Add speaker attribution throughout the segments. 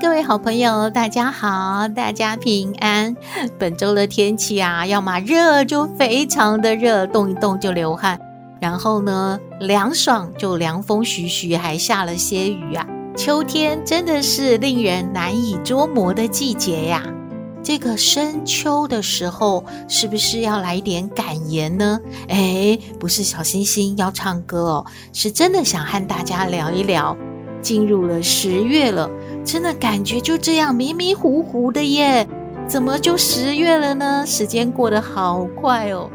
Speaker 1: 各位好朋友，大家好，大家平安。本周的天气啊，要么热就非常的热，动一动就流汗；然后呢，凉爽就凉风徐徐，还下了些雨啊。秋天真的是令人难以捉摸的季节呀。这个深秋的时候，是不是要来点感言呢？哎，不是小星星要唱歌哦，是真的想和大家聊一聊。进入了十月了，真的感觉就这样迷迷糊糊的耶，怎么就十月了呢？时间过得好快哦。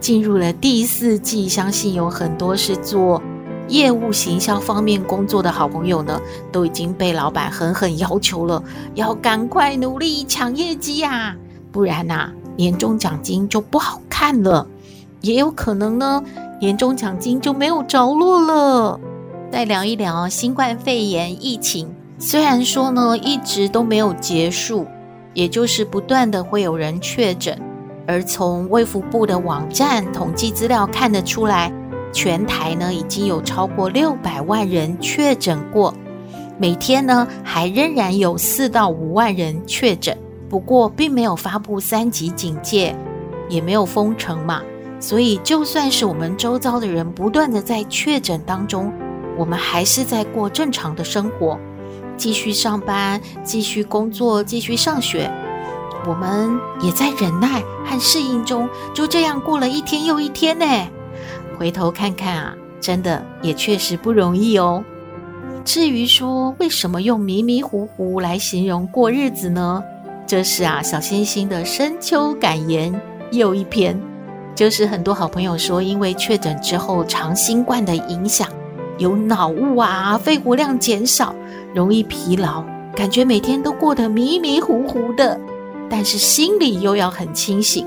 Speaker 1: 进入了第四季，相信有很多是做业务行销方面工作的好朋友呢，都已经被老板狠狠要求了，要赶快努力抢业绩呀，不然呐，年终奖金就不好看了，也有可能呢，年终奖金就没有着落了。再聊一聊新冠肺炎疫情，虽然说呢一直都没有结束，也就是不断的会有人确诊，而从卫福部的网站统计资料看得出来，全台呢已经有超过六百万人确诊过，每天呢还仍然有四到五万人确诊，不过并没有发布三级警戒，也没有封城嘛，所以就算是我们周遭的人不断的在确诊当中。我们还是在过正常的生活，继续上班，继续工作，继续上学。我们也在忍耐和适应中，就这样过了一天又一天呢。回头看看啊，真的也确实不容易哦。至于说为什么用迷迷糊糊来形容过日子呢？这是啊，小星星的深秋感言又一篇，就是很多好朋友说，因为确诊之后长新冠的影响。有脑雾啊，肺活量减少，容易疲劳，感觉每天都过得迷迷糊糊的，但是心里又要很清醒。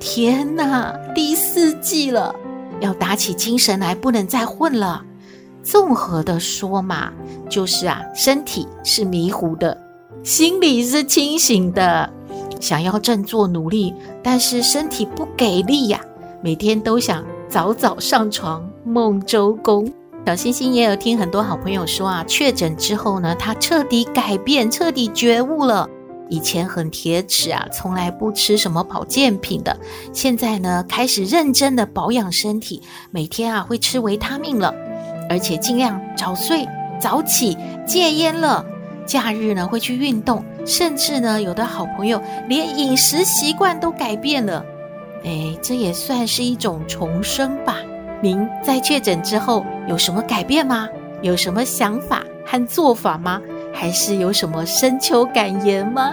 Speaker 1: 天哪，第四季了，要打起精神来，不能再混了。综合的说嘛，就是啊，身体是迷糊的，心里是清醒的，想要振作努力，但是身体不给力呀，每天都想早早上床梦周公。小星星也有听很多好朋友说啊，确诊之后呢，他彻底改变，彻底觉悟了。以前很铁齿啊，从来不吃什么保健品的，现在呢，开始认真的保养身体，每天啊会吃维他命了，而且尽量早睡早起，戒烟了。假日呢会去运动，甚至呢有的好朋友连饮食习惯都改变了。哎，这也算是一种重生吧。您在确诊之后有什么改变吗？有什么想法和做法吗？还是有什么深秋感言吗？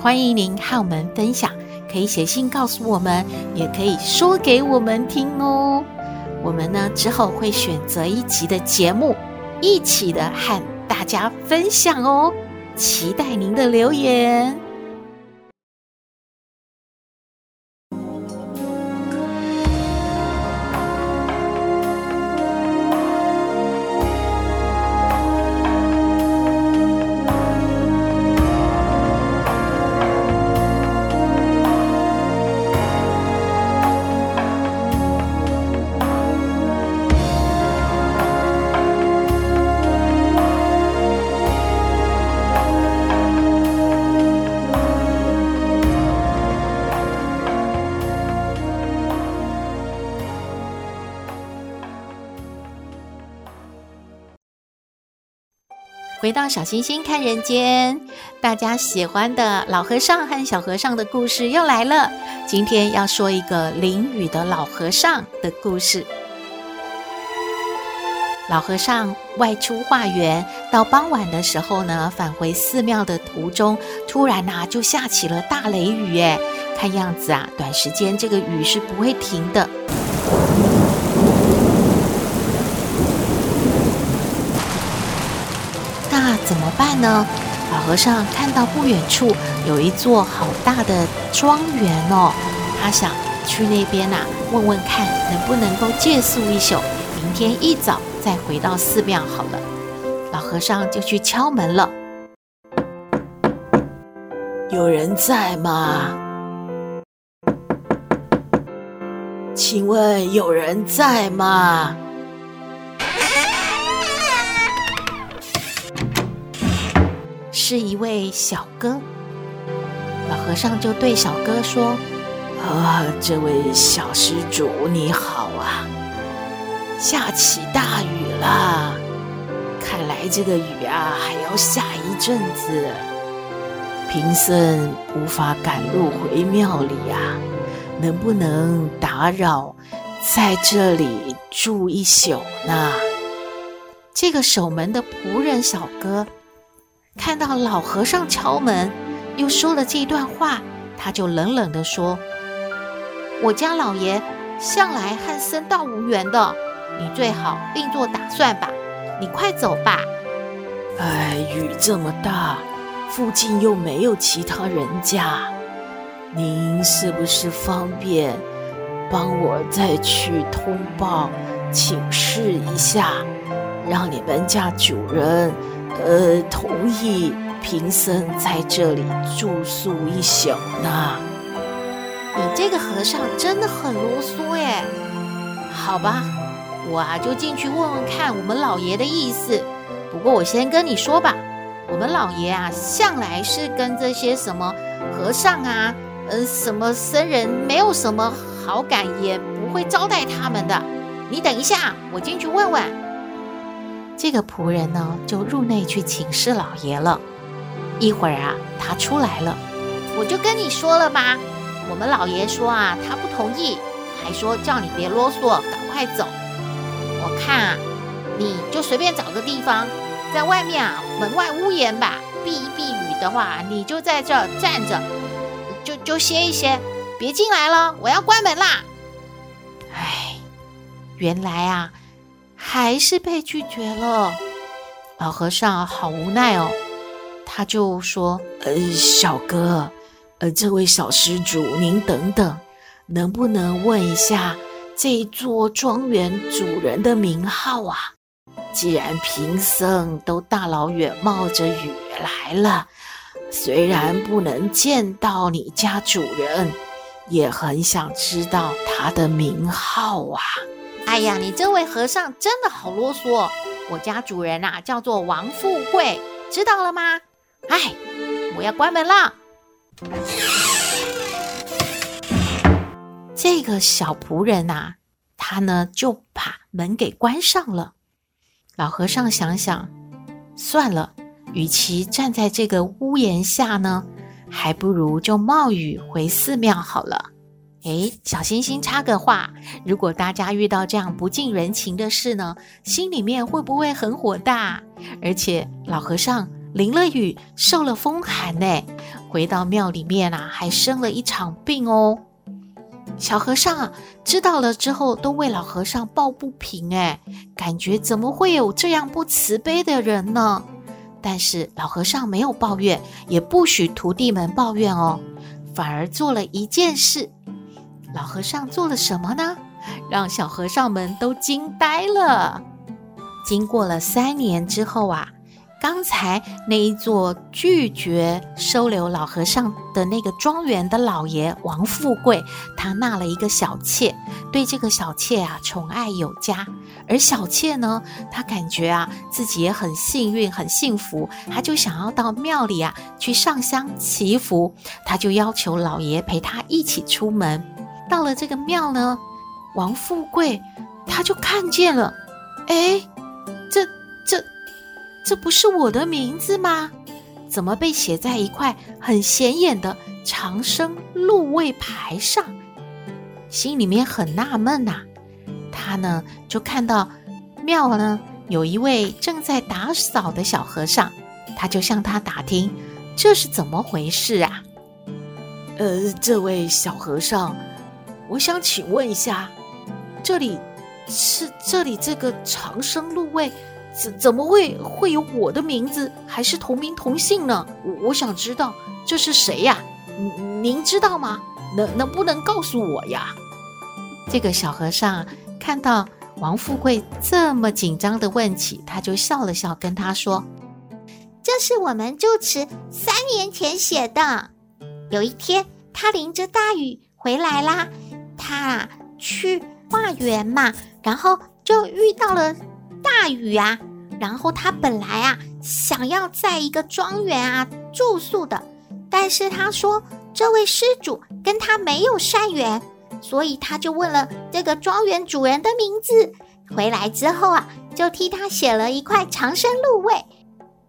Speaker 1: 欢迎您和我们分享，可以写信告诉我们，也可以说给我们听哦。我们呢之后会选择一集的节目，一起的和大家分享哦。期待您的留言。到小星星看人间，大家喜欢的老和尚和小和尚的故事又来了。今天要说一个淋雨的老和尚的故事。老和尚外出化缘，到傍晚的时候呢，返回寺庙的途中，突然呐、就下起了大雷雨。哎，看样子啊，短时间这个雨是不会停的。那呢？老和尚看到不远处有一座好大的庄园哦，他想去那边呐、问问看能不能够借宿一宿，明天一早再回到寺庙好了。老和尚就去敲门了，
Speaker 2: 有人在吗？请问有人在吗？
Speaker 1: 是一位小哥。老和尚就对小哥说：“
Speaker 2: 啊，这位小施主你好啊，下起大雨了，看来这个雨啊还要下一阵子，贫僧无法赶路回庙里啊。”能不能打扰，在这里住一宿呢？
Speaker 1: 这个守门的仆人小哥看到老和尚敲门，又说了这段话，他就冷冷地说：“我家老爷向来和僧道无缘的，你最好另做打算吧。你快走吧。”
Speaker 2: 哎，雨这么大，附近又没有其他人家。您是不是方便帮我再去通报请示一下，让你们家主人呃同意贫僧在这里住宿一宿呢？
Speaker 1: 你这个和尚真的很啰嗦耶！好吧，我啊就进去问问看我们老爷的意思。不过我先跟你说吧，我们老爷啊向来是跟这些什么和尚啊。嗯，什么僧人没有什么好感，也不会招待他们的。你等一下，我进去问问。这个仆人呢，就入内去请示老爷了。一会儿啊，他出来了，我就跟你说了吧，我们老爷说啊，他不同意，还说叫你别啰嗦，赶快走。我看啊，你就随便找个地方，在外面啊，门外屋檐吧，避一避雨的话，你就在这儿站着。就就歇一歇，别进来了，我要关门啦！唉，原来啊，还是被拒绝了。老和尚好无奈哦，他就说：“
Speaker 2: 呃，小哥，呃，这位小施主，您等等，能不能问一下这座庄园主人的名号啊？既然贫僧都大老远冒着雨来了。”虽然不能见到你家主人，也很想知道他的名号啊！
Speaker 1: 哎呀，你这位和尚真的好啰嗦。我家主人呐，叫做王富贵，知道了吗？哎，我要关门了。这个小仆人呐，他呢就把门给关上了。老和尚想想，算了。与其站在这个屋檐下呢，还不如就冒雨回寺庙好了。诶，小星星插个话，如果大家遇到这样不近人情的事呢，心里面会不会很火大？而且老和尚淋了雨，受了风寒呢，回到庙里面啊，还生了一场病哦。小和尚啊，知道了之后，都为老和尚抱不平，诶，感觉怎么会有这样不慈悲的人呢？但是老和尚没有抱怨，也不许徒弟们抱怨哦，反而做了一件事。老和尚做了什么呢？让小和尚们都惊呆了。经过了三年之后啊。刚才那一座拒绝收留老和尚的那个庄园的老爷王富贵，他纳了一个小妾，对这个小妾啊宠爱有加。而小妾呢，他感觉啊自己也很幸运、很幸福，他就想要到庙里啊去上香祈福，他就要求老爷陪他一起出门。到了这个庙呢，王富贵他就看见了，哎，这这。这不是我的名字吗？怎么被写在一块很显眼的长生禄位牌上？心里面很纳闷呐。他呢就看到庙呢有一位正在打扫的小和尚，他就向他打听这是怎么回事啊？
Speaker 2: 呃，这位小和尚，我想请问一下，这里是这里这个长生路位。怎怎么会会有我的名字，还是同名同姓呢？我我想知道这是谁呀？您您知道吗？能能不能告诉我呀？
Speaker 1: 这个小和尚看到王富贵这么紧张的问起，他就笑了笑，跟他说：“
Speaker 3: 这是我们住持三年前写的。有一天，他淋着大雨回来啦，他啊去化缘嘛，然后就遇到了。”大雨啊，然后他本来啊想要在一个庄园啊住宿的，但是他说这位施主跟他没有善缘，所以他就问了这个庄园主人的名字。回来之后啊，就替他写了一块长生禄位。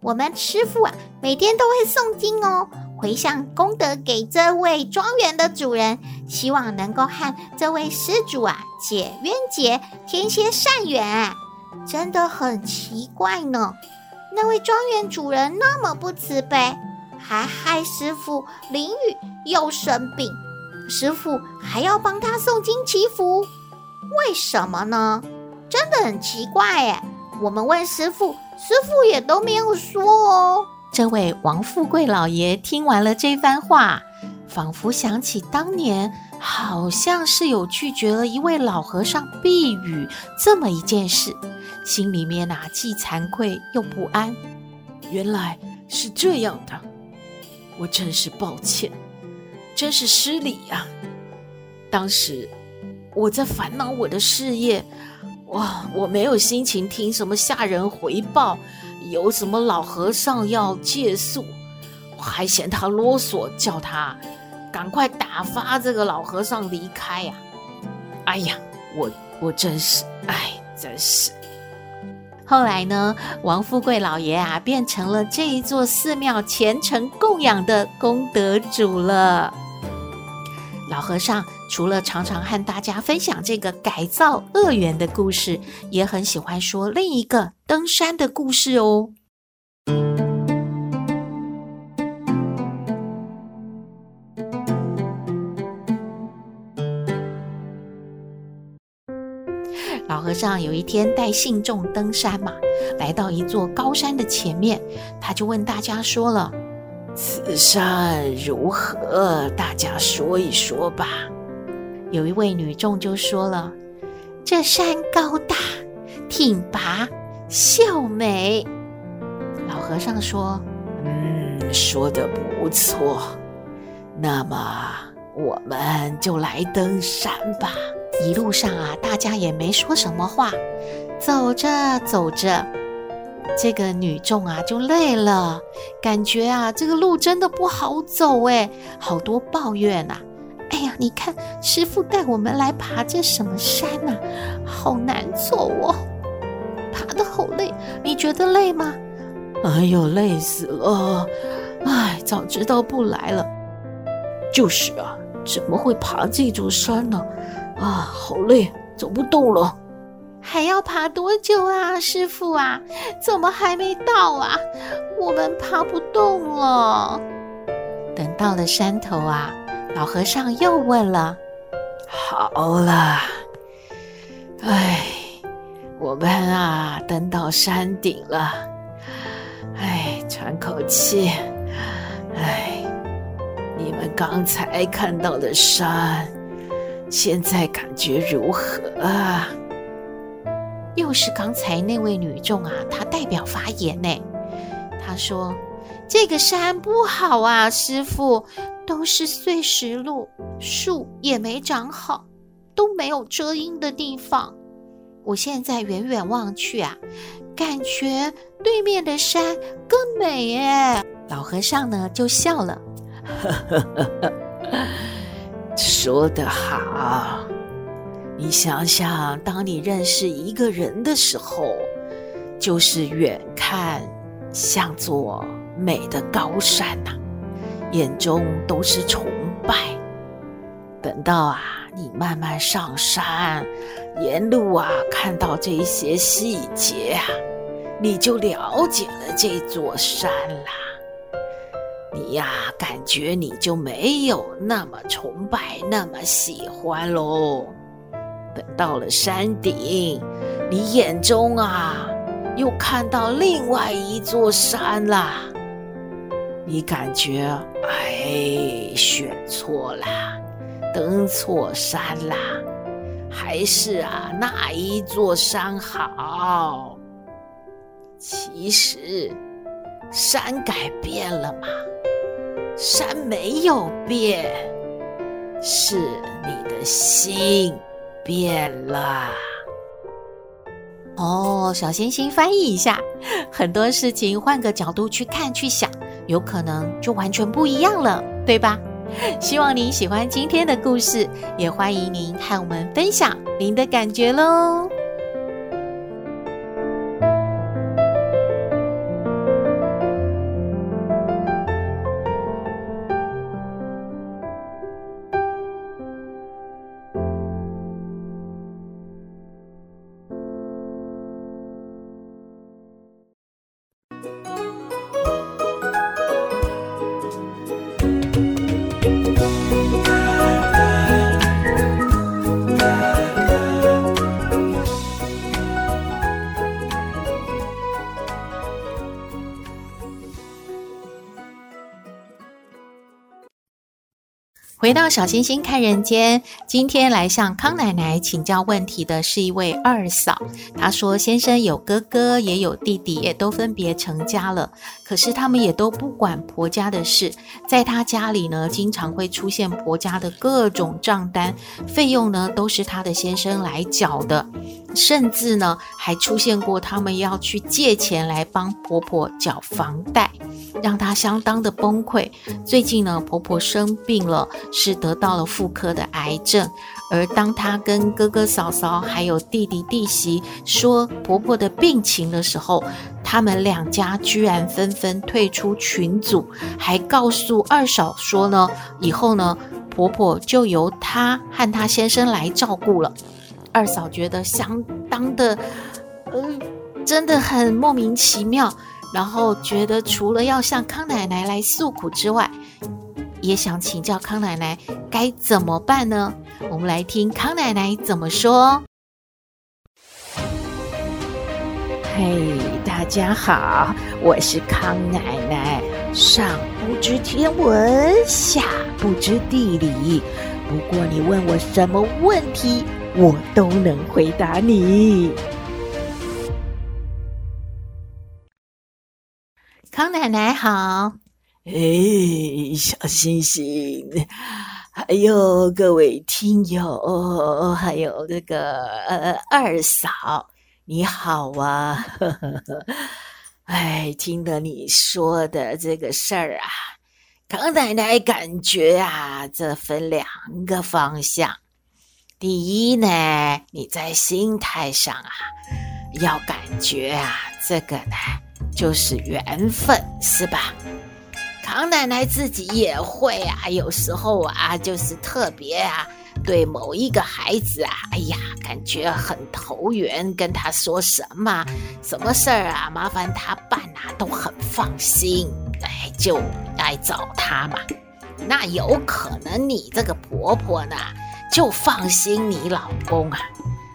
Speaker 3: 我们师傅啊每天都会诵经哦，回向功德给这位庄园的主人，希望能够和这位施主啊解冤结，添些善缘。真的很奇怪呢，那位庄园主人那么不慈悲，还害师傅淋雨又生病，师傅还要帮他诵经祈福，为什么呢？真的很奇怪哎。我们问师傅，师傅也都没有说哦。
Speaker 1: 这位王富贵老爷听完了这番话，仿佛想起当年好像是有拒绝了一位老和尚避雨这么一件事。心里面啊，既惭愧又不安。
Speaker 2: 原来是这样的，我真是抱歉，真是失礼呀。当时我在烦恼我的事业，哇，我没有心情听什么下人回报，有什么老和尚要借宿，我还嫌他啰嗦，叫他赶快打发这个老和尚离开呀。哎呀，我我真是，哎，真是。
Speaker 1: 后来呢，王富贵老爷啊，变成了这一座寺庙虔诚供养的功德主了。老和尚除了常常和大家分享这个改造恶缘的故事，也很喜欢说另一个登山的故事哦。老和尚有一天带信众登山嘛，来到一座高山的前面，他就问大家说了：“
Speaker 2: 此山如何？大家说一说吧。”
Speaker 1: 有一位女众就说了：“这山高大，挺拔，秀美。”老和尚说：“
Speaker 2: 嗯，说的不错。那么我们就来登山吧。”
Speaker 1: 一路上啊，大家也没说什么话。走着走着，这个女众啊就累了，感觉啊这个路真的不好走哎，好多抱怨呐。你看师傅带我们来爬这什么山呐，好难走哦，爬得好累。你觉得累吗？
Speaker 2: 哎呦，累死了！哎，早知道不来了。就是啊，怎么会爬这座山呢？啊，好累，走不动了。
Speaker 3: 还要爬多久啊，师傅啊？怎么还没到啊？我们爬不动了。
Speaker 1: 等到了山头啊，老和尚又问了：“
Speaker 2: 好了，哎，我们啊，登到山顶了。哎，喘口气。哎，你们刚才看到的山。”现在感觉如何啊？
Speaker 1: 又是刚才那位女众啊，她代表发言呢。她说：“这个山不好啊，师父，都是碎石路，树也没长好，都没有遮阴的地方。我现在远远望去啊，感觉对面的山更美耶。”老和尚呢就笑了。
Speaker 2: 说得好，你想想，当你认识一个人的时候，就是远看像座美的高山呐、眼中都是崇拜。等到啊，你慢慢上山，沿路啊看到这些细节啊，你就了解了这座山啦。你呀，感觉你就没有那么崇拜，那么喜欢喽。等到了山顶，你眼中啊，又看到另外一座山啦。你感觉哎，选错啦，登错山啦，还是啊那一座山好？其实山改变了吗？山没有变，是你的心变了。
Speaker 1: 哦，小星星翻译一下，很多事情换个角度去看去想，有可能就完全不一样了，对吧？希望您喜欢今天的故事，也欢迎您和我们分享您的感觉喽。到小星星看人间，今天来向康奶奶请教问题的是一位二嫂。她说，先生有哥哥也有弟弟，也都分别成家了，可是他们也都不管婆家的事。在她家里呢，经常会出现婆家的各种账单，费用呢都是她的先生来缴的，甚至呢还出现过他们要去借钱来帮婆婆缴房贷，让她相当的崩溃。最近呢，婆婆生病了。是得到了妇科的癌症，而当她跟哥哥嫂嫂还有弟弟弟媳说婆婆的病情的时候，他们两家居然纷纷退出群组，还告诉二嫂说呢，以后呢婆婆就由她和她先生来照顾了。二嫂觉得相当的，呃，真的很莫名其妙，然后觉得除了要向康奶奶来诉苦之外，也想请教康奶奶该怎么办呢？我们来听康奶奶怎么说。
Speaker 2: 嘿，大家好，我是康奶奶。上不知天文，下不知地理，不过你问我什么问题，我都能回答你。
Speaker 1: 康奶奶好。
Speaker 2: 哎，小星星，还有各位听友，还有这个呃二嫂，你好啊！呵呵呵，哎，听了你说的这个事儿啊，康奶奶感觉啊，这分两个方向。第一呢，你在心态上啊，要感觉啊，这个呢就是缘分，是吧？康奶奶自己也会啊，有时候啊，就是特别啊，对某一个孩子啊，哎呀，感觉很投缘，跟他说什么什么事儿啊，麻烦他办啊，都很放心，哎，就来找他嘛。那有可能你这个婆婆呢，就放心你老公啊。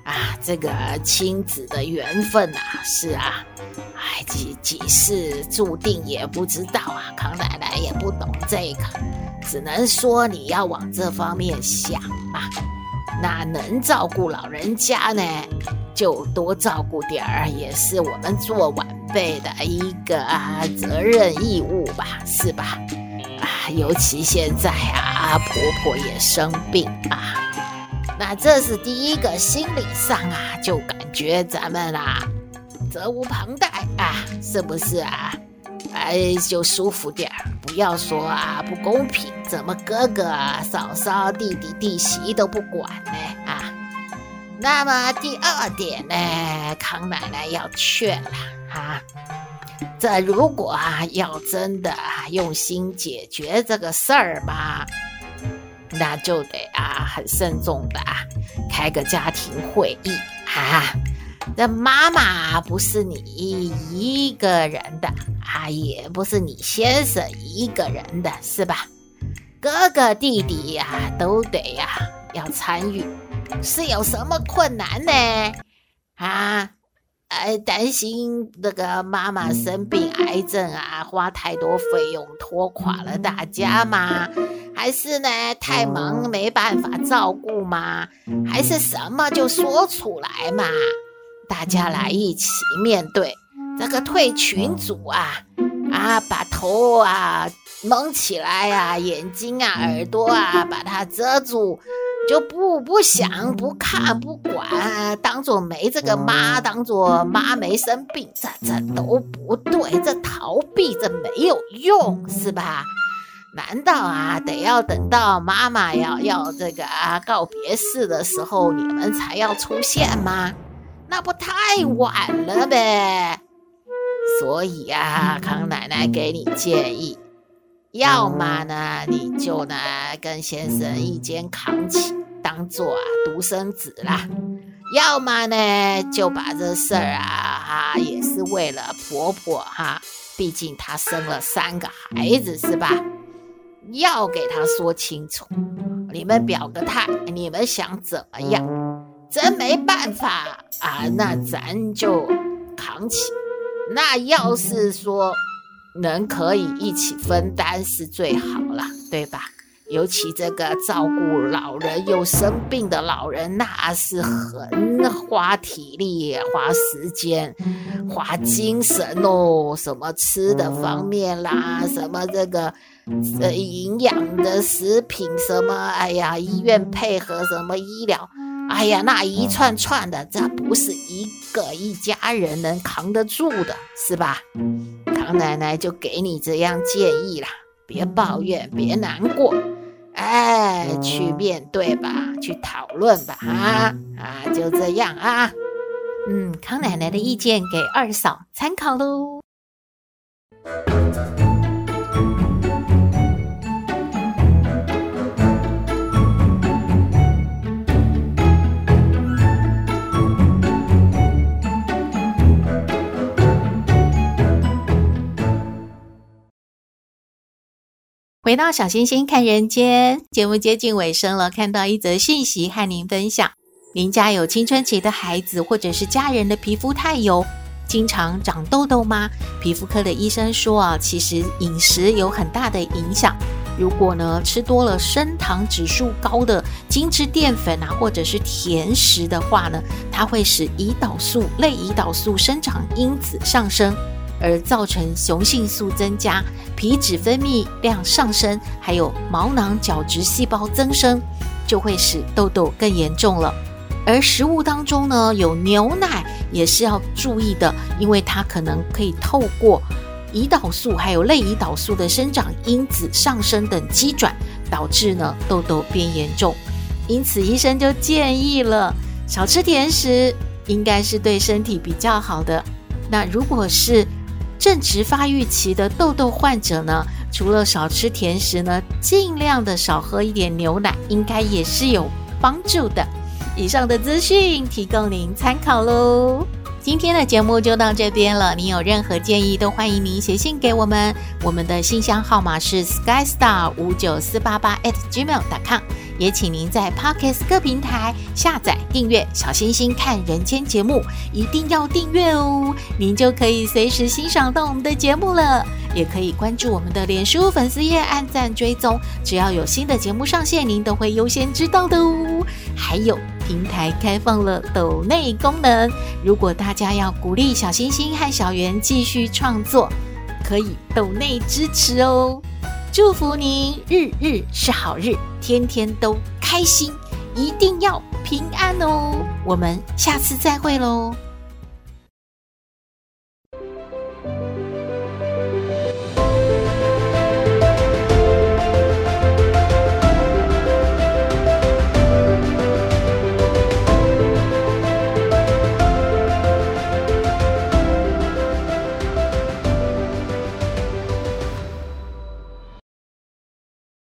Speaker 2: 啊，这个亲子的缘分啊，是啊，哎，几几世注定也不知道啊。康奶奶也不懂这个，只能说你要往这方面想嘛。那能照顾老人家呢，就多照顾点儿，也是我们做晚辈的一个啊责任义务吧，是吧？啊，尤其现在啊，婆婆也生病啊。那这是第一个，心理上啊，就感觉咱们啊，责无旁贷啊，是不是啊？哎，就舒服点儿，不要说啊不公平，怎么哥哥、嫂嫂、弟弟、弟媳都不管呢？啊，那么第二点呢，康奶奶要劝了啊，这如果啊要真的啊用心解决这个事儿吧。那就得啊，很慎重的啊，开个家庭会议啊。这妈妈不是你一个人的啊，也不是你先生一个人的，是吧？哥哥弟弟呀，都得呀，要参与。是有什么困难呢？啊，呃，担心那个妈妈生病癌症啊，花太多费用拖垮了大家吗？还是呢太忙没办法照顾吗？还是什么就说出来嘛？大家来一起面对这个退群组啊啊，把头啊蒙起来啊，眼睛啊耳朵啊把它遮住。就不不想不看不管，当做没这个妈，当做妈没生病，这这都不对，这逃避这没有用，是吧？难道啊得要等到妈妈要要这个啊告别式的时候，你们才要出现吗？那不太晚了呗。所以啊，康奶奶给你建议。要么呢，你就呢跟先生一肩扛起，当做啊独生子啦；要么呢，就把这事儿啊哈也是为了婆婆哈，毕竟她生了三个孩子是吧？要给她说清楚，你们表个态，你们想怎么样？真没办法啊，那咱就扛起。那要是说。能可以一起分担是最好了，对吧？尤其这个照顾老人又生病的老人，那是很花体力、花时间、花精神哦。什么吃的方面啦，什么这个呃营养的食品，什么哎呀，医院配合什么医疗，哎呀，那一串串的，这不是一个一家人能扛得住的，是吧？康奶奶就给你这样建议啦，别抱怨，别难过，哎，去面对吧，去讨论吧，啊啊，就这样啊。
Speaker 1: 嗯，康奶奶的意见给二嫂参考喽。回到小星星看人间，节目接近尾声了，看到一则讯息和您分享：您家有青春期的孩子，或者是家人的皮肤太油，经常长痘痘吗？皮肤科的医生说啊，其实饮食有很大的影响。如果呢吃多了升糖指数高的精致淀粉啊，或者是甜食的话呢，它会使胰岛素、类胰岛素生长因子上升。而造成雄性素增加、皮脂分泌量上升，还有毛囊角质细胞增生，就会使痘痘更严重了。而食物当中呢，有牛奶也是要注意的，因为它可能可以透过胰岛素还有类胰岛素的生长因子上升等机转，导致呢痘痘变严重。因此，医生就建议了，少吃甜食应该是对身体比较好的。那如果是正值发育期的痘痘患者呢，除了少吃甜食呢，尽量的少喝一点牛奶，应该也是有帮助的。以上的资讯提供您参考喽。今天的节目就到这边了，您有任何建议都欢迎您写信给我们，我们的信箱号码是 skystar 五九四八八 at gmail.com。也请您在 Podcast 各平台下载订阅“小星星看人间”节目，一定要订阅哦，您就可以随时欣赏到我们的节目了。也可以关注我们的脸书粉丝页，按赞追踪，只要有新的节目上线，您都会优先知道的哦。还有平台开放了抖内功能，如果大家要鼓励小星星和小圆继续创作，可以抖内支持哦。祝福您日日是好日，天天都开心，一定要平安哦！我们下次再会喽。